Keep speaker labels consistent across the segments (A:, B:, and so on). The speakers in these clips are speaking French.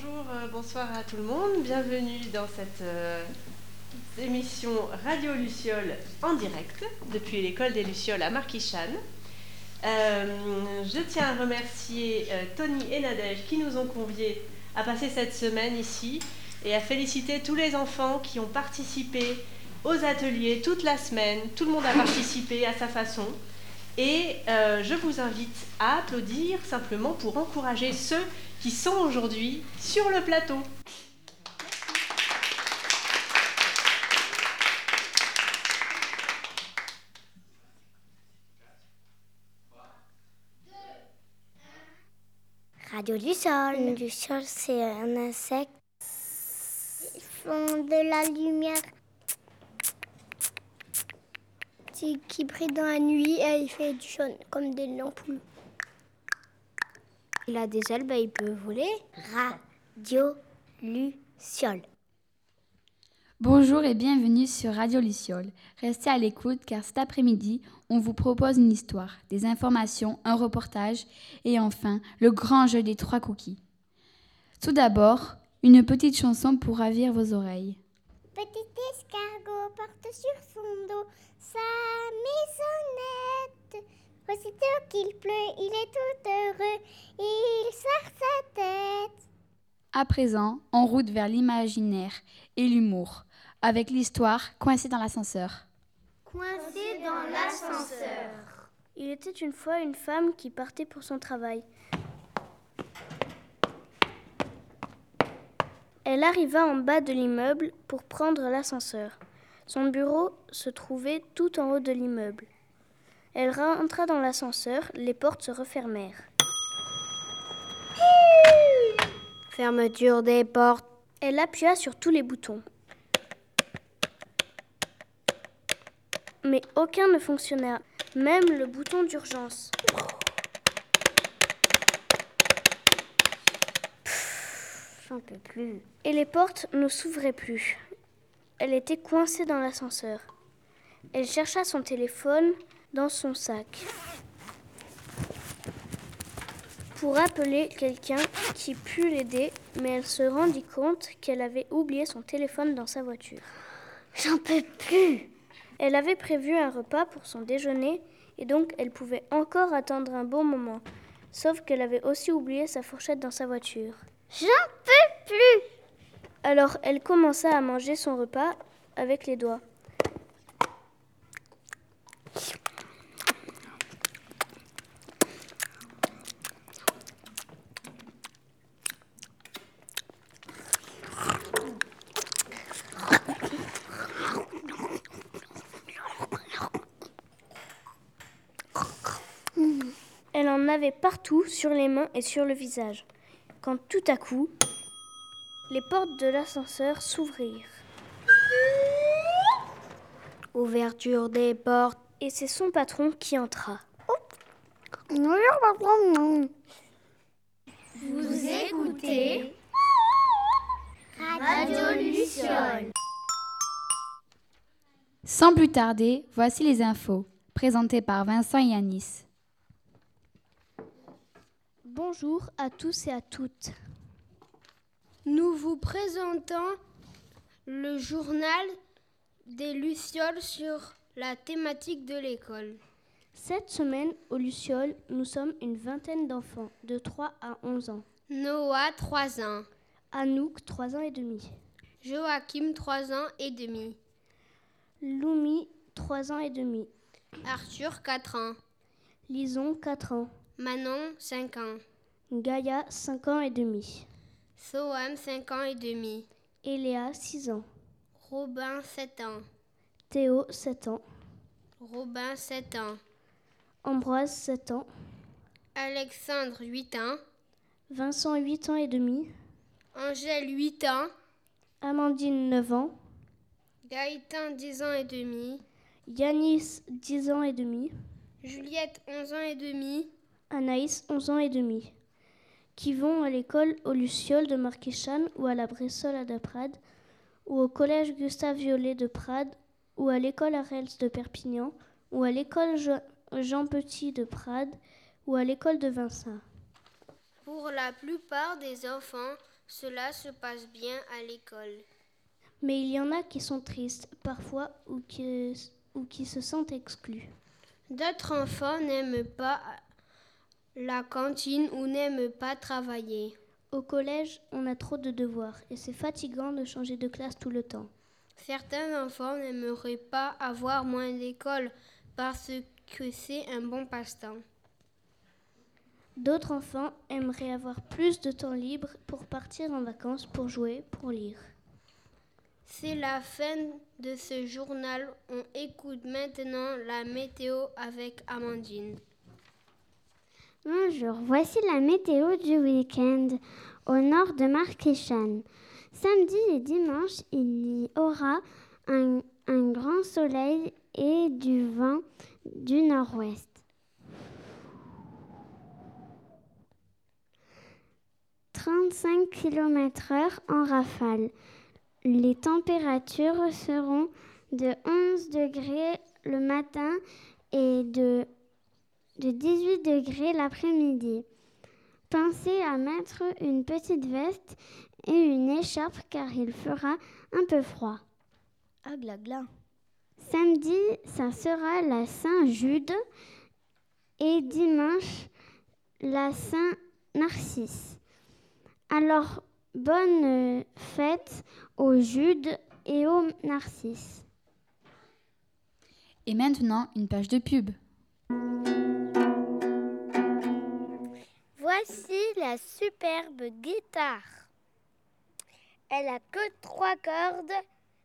A: bonjour, euh, bonsoir à tout le monde. Bienvenue dans cette euh, émission Radio Luciole en direct depuis l'école des Lucioles à Marquichan. Euh, je tiens à remercier Tony et Nadège qui nous ont conviés à passer cette semaine ici et à féliciter tous les enfants qui ont participé aux ateliers toute la semaine. Tout le monde a participé à sa façon. Et je vous invite à applaudir simplement pour encourager ceux qui sont aujourd'hui sur le plateau.
B: Radio du sol. Du sol, c'est un insecte. Ils font de la lumière qui brille dans la nuit et il fait du jaune comme des lampes. Il a des ailes, bah, il peut voler. Radio Luciole.
C: Bonjour et bienvenue sur Radio Luciole. Restez à l'écoute car cet après-midi, on vous propose une histoire, des informations, un reportage et enfin le grand jeu des trois cookies. Tout d'abord, une petite chanson pour ravir vos oreilles.
B: Petit escargot porte sur son dos sa maisonnette. Aussitôt qu'il pleut, il est tout heureux, il serre sa tête.
C: À présent, en route vers l'imaginaire et l'humour, avec l'histoire Coincé dans l'ascenseur.
B: Coincé dans l'ascenseur.
D: Il était une fois une femme qui partait pour son travail. Elle arriva en bas de l'immeuble pour prendre l'ascenseur. Son bureau se trouvait tout en haut de l'immeuble. Elle rentra dans l'ascenseur, les portes se refermèrent.
B: Fermeture des portes.
D: Elle appuya sur tous les boutons. Mais aucun ne fonctionna, même le bouton d'urgence.
B: J'en peux plus.
D: Et les portes ne s'ouvraient plus. Elle était coincée dans l'ascenseur. Elle chercha son téléphone, dans son sac pour appeler quelqu'un qui pût l'aider, mais elle se rendit compte qu'elle avait oublié son téléphone dans sa voiture.
B: J'en peux plus.
D: Elle avait prévu un repas pour son déjeuner et donc elle pouvait encore attendre un bon moment, sauf qu'elle avait aussi oublié sa fourchette dans sa voiture.
B: J'en peux plus.
D: Alors elle commença à manger son repas avec les doigts. Avait partout, sur les mains et sur le visage, quand tout à coup, les portes de l'ascenseur s'ouvrirent.
B: Ouverture des portes.
D: Et c'est son patron qui entra.
B: Vous écoutez Radio Luciole.
C: Sans plus tarder, voici les infos, présentées par Vincent et Yanis.
D: Bonjour à tous et à toutes.
E: Nous vous présentons le journal des Lucioles sur la thématique de l'école.
D: Cette semaine, au Lucioles, nous sommes une vingtaine d'enfants de 3 à 11 ans.
E: Noah, 3 ans.
D: Anouk, 3 ans et demi.
E: Joachim, 3 ans et demi.
D: Loumi, 3 ans et demi.
E: Arthur, 4 ans.
D: Lison, 4 ans.
E: Manon, 5 ans.
D: Gaïa, 5 ans et demi.
E: Soham, 5 ans et demi.
D: Eléa, 6 ans.
E: Robin, 7 ans.
D: Théo, 7 ans.
E: Robin, 7 ans.
D: Ambroise, 7 ans.
E: Alexandre, 8 ans.
D: Vincent, 8 ans et demi.
E: Angèle, 8 ans.
D: Amandine, 9 ans.
E: Gaëtan, 10 ans et demi.
D: Yanis, 10 ans et demi.
E: Juliette, 11 ans et demi.
D: Anaïs, 11 ans et demi, qui vont à l'école au Luciole de Marquéchan ou à la Bressole de Prades, ou au collège Gustave Violet de Prades, ou à l'école Arels de Perpignan, ou à l'école Jean Petit de Prades, ou à l'école de Vincent.
E: Pour la plupart des enfants, cela se passe bien à l'école.
D: Mais il y en a qui sont tristes parfois ou qui, ou qui se sentent exclus.
E: D'autres enfants n'aiment pas la cantine ou n'aiment pas travailler.
D: Au collège, on a trop de devoirs et c'est fatigant de changer de classe tout le temps.
E: Certains enfants n'aimeraient pas avoir moins d'école parce que c'est un bon passe-temps.
D: D'autres enfants aimeraient avoir plus de temps libre pour partir en vacances, pour jouer, pour lire.
E: C'est la fin de ce journal. On écoute maintenant la météo avec Amandine.
B: Bonjour, voici la météo du week-end au nord de Marquichan. Samedi et dimanche, il y aura un, un grand soleil et du vent du nord-ouest. 35 km/h en rafale. Les températures seront de 11 degrés le matin et de, de 18 degrés l'après-midi. Pensez à mettre une petite veste et une écharpe car il fera un peu froid.
F: Ah, gla gla.
B: Samedi, ça sera la Saint-Jude et dimanche, la Saint-Narcisse. Alors, bonne fête aux Judes et aux Narcisses.
C: Et maintenant, une page de pub.
G: Voici la superbe guitare. Elle a que trois cordes,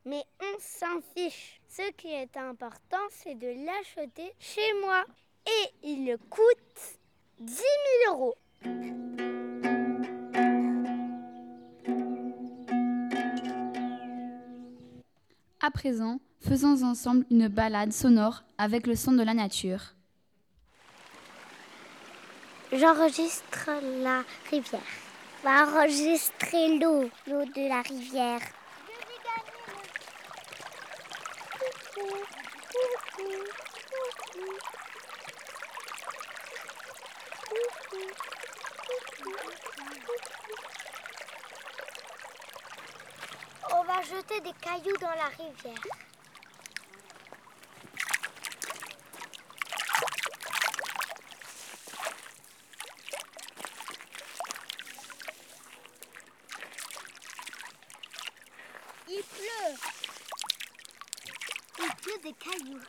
G: mais on s'en fiche. Ce qui est important, c'est de l'acheter chez moi. Et il coûte 10 000 euros.
C: À présent, faisons ensemble une balade sonore avec le son de la nature.
B: J'enregistre la rivière. Va enregistrer l'eau, l'eau de la rivière.
G: On va jeter des cailloux dans la rivière. Il pleut. Cailloux.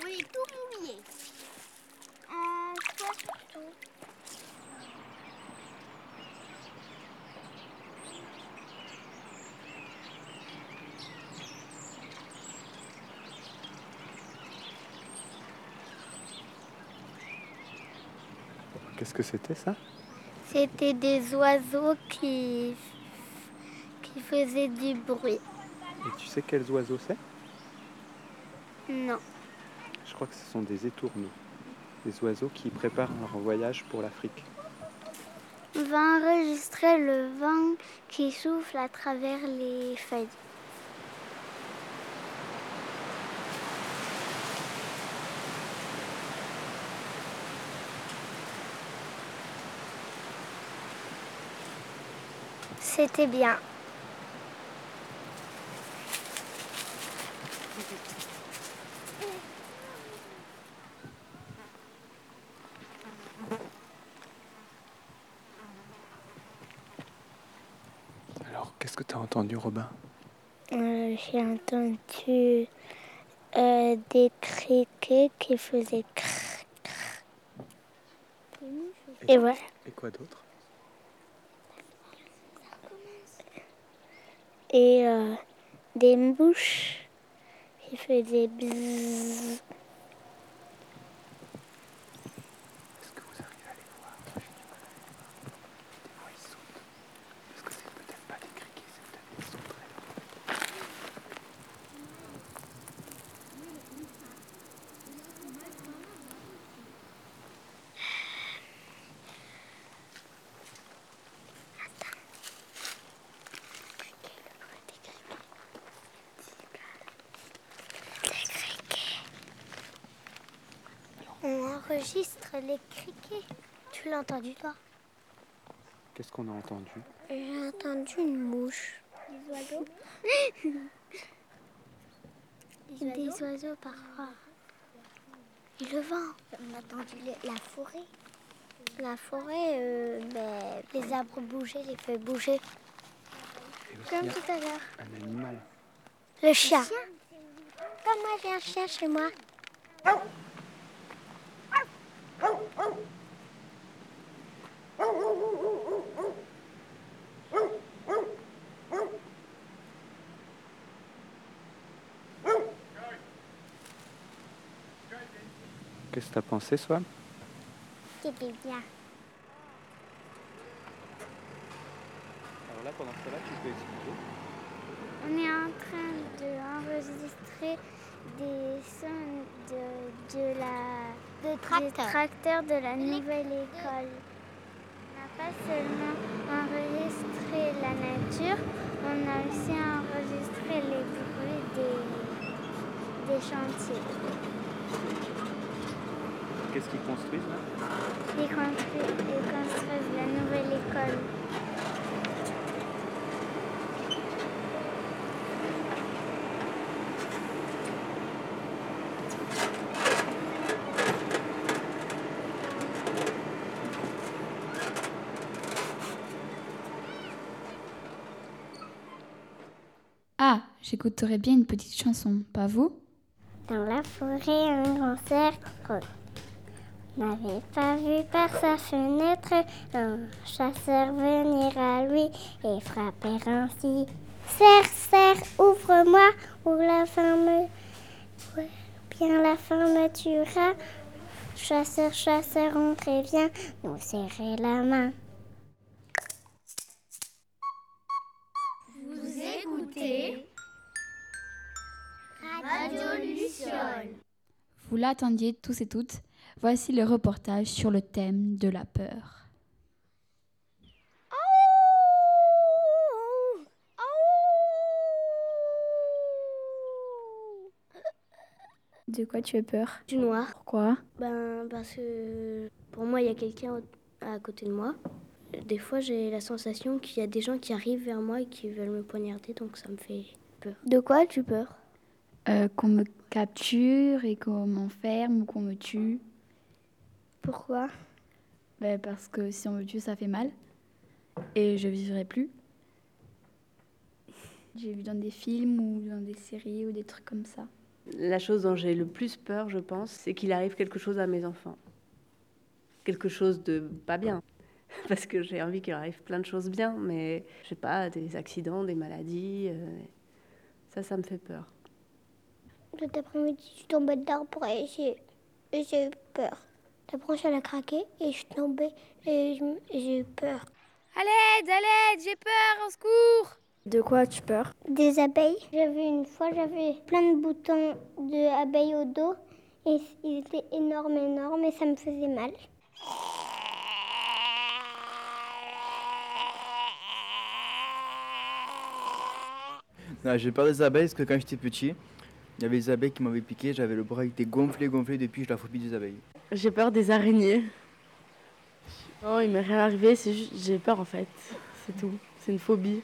G: On est tout mouillé. Euh, toi surtout?
H: Qu'est-ce que c'était ça?
B: C'était des oiseaux qui, qui faisaient du bruit.
H: Et tu sais quels oiseaux c'est?
B: Non.
H: Je crois que ce sont des étourneaux. Des oiseaux qui préparent leur voyage pour l'Afrique.
B: On va enregistrer le vent qui souffle à travers les feuilles. C'était bien.
H: Alors, qu'est-ce que tu as entendu, Robin
B: Euh, J'ai entendu euh, des criquets qui faisaient crrr, crrr. Et voilà.
H: Et quoi d'autre?
B: Et euh, des mouches qui faisaient bzzz.
H: Est-ce que vous arrivez à les voir Moi, j'ai du mal à les voir. Des fois, ils sautent. Est-ce que c'est peut-être pas des criquets, c'est peut-être des sauterelles
G: enregistre les criquets. Tu l'as entendu, toi
H: Qu'est-ce qu'on a entendu
G: J'ai entendu une mouche. Des oiseaux Des oiseaux, parfois. Et le vent. On a entendu la forêt. La forêt, euh, ben, les arbres bouger, les feuilles
H: aussi
G: Comme tout à l'heure.
H: un animal.
G: Le chien. Comme moi, j'ai un chien chez moi?
H: Qu'est-ce que t'as pensé, Soi
G: C'était bien.
H: Alors là, pendant ce temps-là, tu peux expliquer.
B: On est en train d'enregistrer des sons de, de la,
G: De
B: des
G: tracteur.
B: tracteurs de la nouvelle école. On n'a pas seulement enregistré la nature, on a aussi enregistré les bruits des, des chantiers.
H: Qu'est-ce qu'ils construisent là?
B: Ils construisent, ils construisent la nouvelle école.
C: Ah, j'écouterais bien une petite chanson, pas vous?
B: Dans la forêt, un grand cercle n'avait pas vu par sa fenêtre un chasseur venir à lui et frapper ainsi. Serre, serre, ouvre-moi, ou la faim me... bien la faim me tuera. Chasseur, chasseur, on prévient, nous serrer la main.
C: Vous l'attendiez tous et toutes. Voici le reportage sur le thème de la peur.
D: De quoi tu as peur?
F: Du noir.
D: Pourquoi?
F: Ben, parce que pour moi, il y a quelqu'un à côté de moi. Des fois, j'ai la sensation qu'il y a des gens qui arrivent vers moi et qui veulent me poignarder, donc ça me fait peur.
D: De quoi as-tu peur?
C: Euh, qu'on me capture et qu'on m'enferme ou qu'on me tue.
D: Pourquoi?
C: Ben, parce que si on me tue, ça fait mal. Et je vivrai plus. J'ai vu dans des films ou dans des séries ou des trucs comme ça.
A: La chose dont j'ai le plus peur, je pense, c'est qu'il arrive quelque chose à mes enfants. Quelque chose de pas bien. Parce que j'ai envie qu'il arrive plein de choses bien, mais je sais pas, des accidents, des maladies. euh, ça, ça me fait peur.
G: Cet après-midi, je suis tombée pour essayer. Et j'ai eu peur. La branche, elle a craqué et je suis tombée et j'ai eu peur.
C: À l'aide, à l'aide, j'ai peur, au secours
D: De quoi as-tu peur?
G: Des abeilles. J'avais une fois, j'avais plein de boutons d'abeilles au dos et ils étaient énormes, énormes et ça me faisait mal.
I: Non, j'ai peur des abeilles parce que quand j'étais petit, il y avait des abeilles qui m'avaient piqué, j'avais le bras qui était gonflé, gonflé, depuis j'ai la phobie des abeilles.
J: J'ai peur des araignées. Oh, il m'est rien arrivé, c'est juste j'ai peur en fait. C'est tout. C'est une phobie.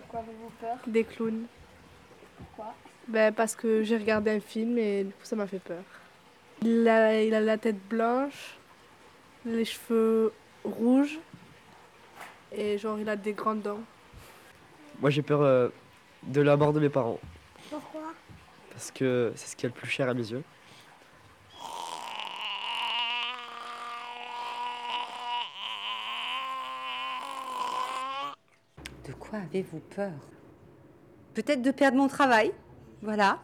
D: Pourquoi avez-vous peur?
J: Des clowns.
D: Pourquoi?
J: Ben, parce que j'ai regardé un film et du coup ça m'a fait peur. Il a, il a la tête blanche, les cheveux rouges et genre il a des grandes dents.
K: Moi j'ai peur euh, de la mort de mes parents.
G: Pourquoi?
K: Parce que c'est ce qui est le plus cher à mes yeux.
L: De quoi avez-vous peur? Peut-être de perdre mon travail, voilà,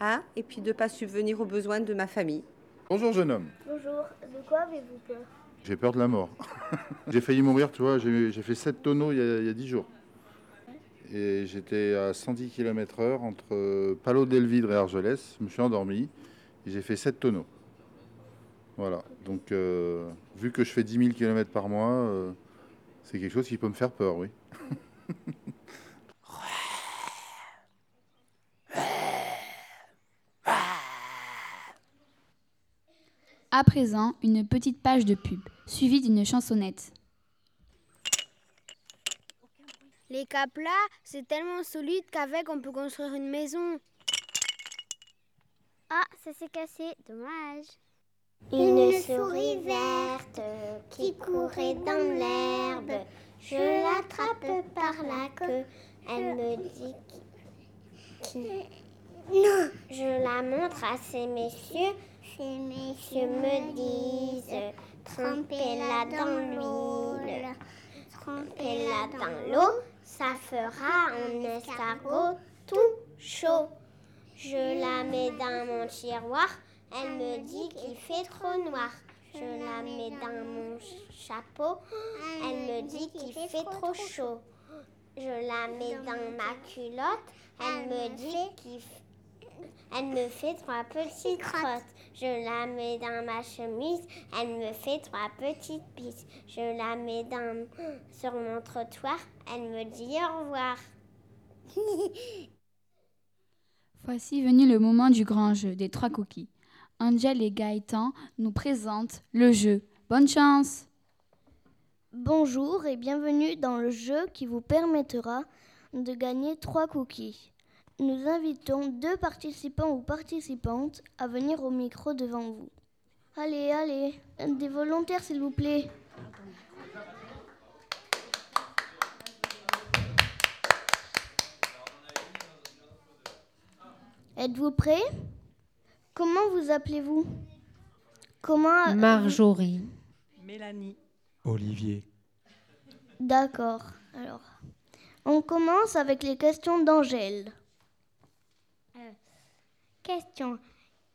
L: hein, et puis de ne pas subvenir aux besoins de ma famille.
M: Bonjour jeune homme,
G: Bonjour, de quoi avez-vous peur?
M: J'ai peur de la mort. j'ai failli mourir, tu vois, j'ai fait 7 tonneaux il y, a, il y a 10 jours. Et j'étais à 110 km heure entre euh, Palo d'Elvidre et Argelès, je me suis endormi et j'ai fait 7 tonneaux. Voilà, donc euh, vu que je fais 10 000 km par mois, euh, c'est quelque chose qui peut me faire peur, oui.
C: À présent, une petite page de pub, suivie d'une chansonnette.
B: Les caplas, c'est tellement solide qu'avec on peut construire une maison.
N: Ah, ça s'est cassé, dommage.
O: Une souris verte qui courait dans l'herbe. Je l'attrape par la queue. Elle me dit non. Je la montre à ces messieurs. Ces messieurs me disent trempez-la dans l'huile, trempez-la dans l'eau. Ça fera un escargot tout chaud. Je la mets dans mon tiroir. Elle me dit qu'il fait trop noir. Je la mets dans mon chapeau. Elle me dit qu'il fait trop chaud. Je la mets dans ma culotte. Elle me dit qu'il elle me fait trois petites crottes. Je la mets dans ma chemise. Elle me fait trois petites pistes. Je la mets dans, sur mon trottoir. Elle me dit au revoir.
C: Voici venu le moment du grand jeu des trois cookies. Angel et Gaëtan nous présentent le jeu. Bonne chance
F: Bonjour et bienvenue dans le jeu qui vous permettra de gagner trois cookies. Nous invitons deux participants ou participantes à venir au micro devant vous. Allez, allez, des volontaires s'il vous plaît. Êtes-vous prêts? Comment vous appelez-vous? Comment
P: Marjorie.
Q: Mélanie.
R: Olivier.
F: D'accord. Alors, on commence avec les questions d'Angèle.
N: Question.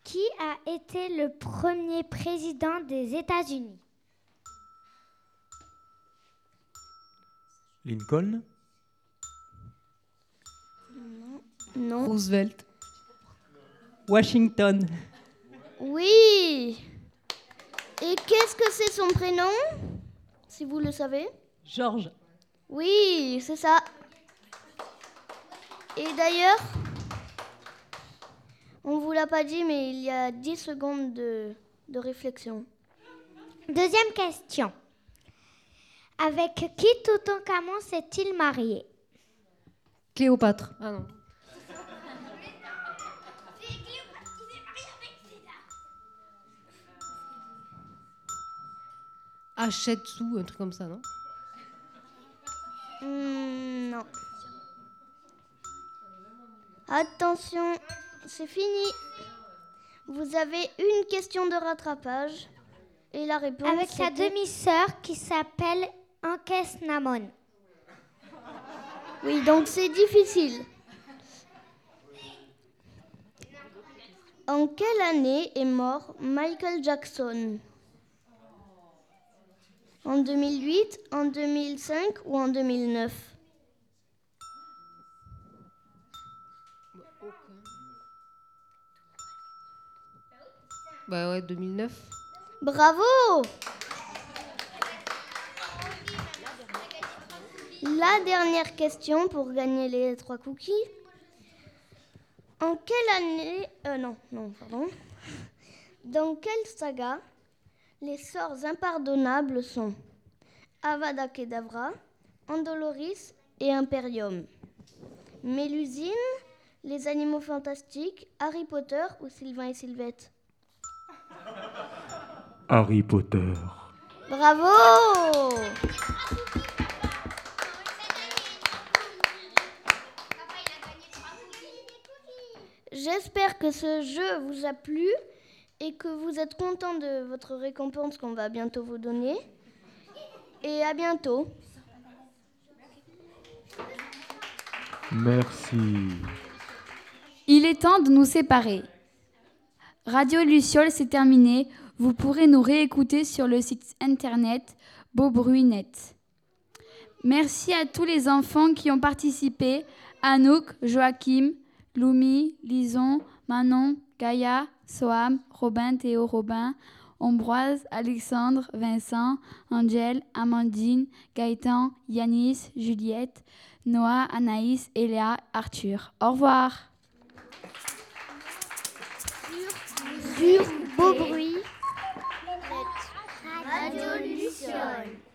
N: Qui a été le premier président des États-Unis?
R: Lincoln?
F: Non. Non.
Q: Roosevelt. Washington.
F: Oui. Et qu'est-ce que c'est son prénom Si vous le savez?
Q: Georges.
F: Oui, c'est ça. Et d'ailleurs, on vous l'a pas dit, mais il y a 10 secondes de, de réflexion.
N: Deuxième question. Avec qui Toutankhamon s'est-il marié?
P: Cléopâtre.
Q: Ah non.
P: Hatshepsut, un truc comme ça, non?
F: Hmm, non. Attention, c'est fini. Vous avez une question de rattrapage. Et la réponse
N: Avec sa demi-sœur qui s'appelle Ankes Namon.
F: Oui, donc c'est difficile. En quelle année est mort Michael Jackson? En 2008, en 2005 ou en 2009
P: Bah ouais, 2009.
F: Bravo La dernière question pour gagner les trois cookies. En quelle année... Euh, non, non, pardon. Dans quelle saga les sorts impardonnables sont Avada Kedavra, Andoloris et Imperium? Mélusine, les animaux fantastiques, Harry Potter ou Sylvain et Sylvette?
R: Harry Potter.
F: Bravo J'espère que ce jeu vous a plu et que vous êtes content de votre récompense qu'on va bientôt vous donner. Et à bientôt.
R: Merci.
C: Il est temps de nous séparer. Radio Luciole, c'est terminé. Vous pourrez nous réécouter sur le site internet Beaubruinet. Merci à tous les enfants qui ont participé. Anouk, Joachim, Loumi, Lison, Manon, Gaïa, Soham, Robin, Théo, Robin, Ambroise, Alexandre, Vincent, Angèle, Amandine, Gaëtan, Yanis, Juliette, Noah, Anaïs, Eléa, Arthur. Au revoir.
N: Sur
G: Luciole.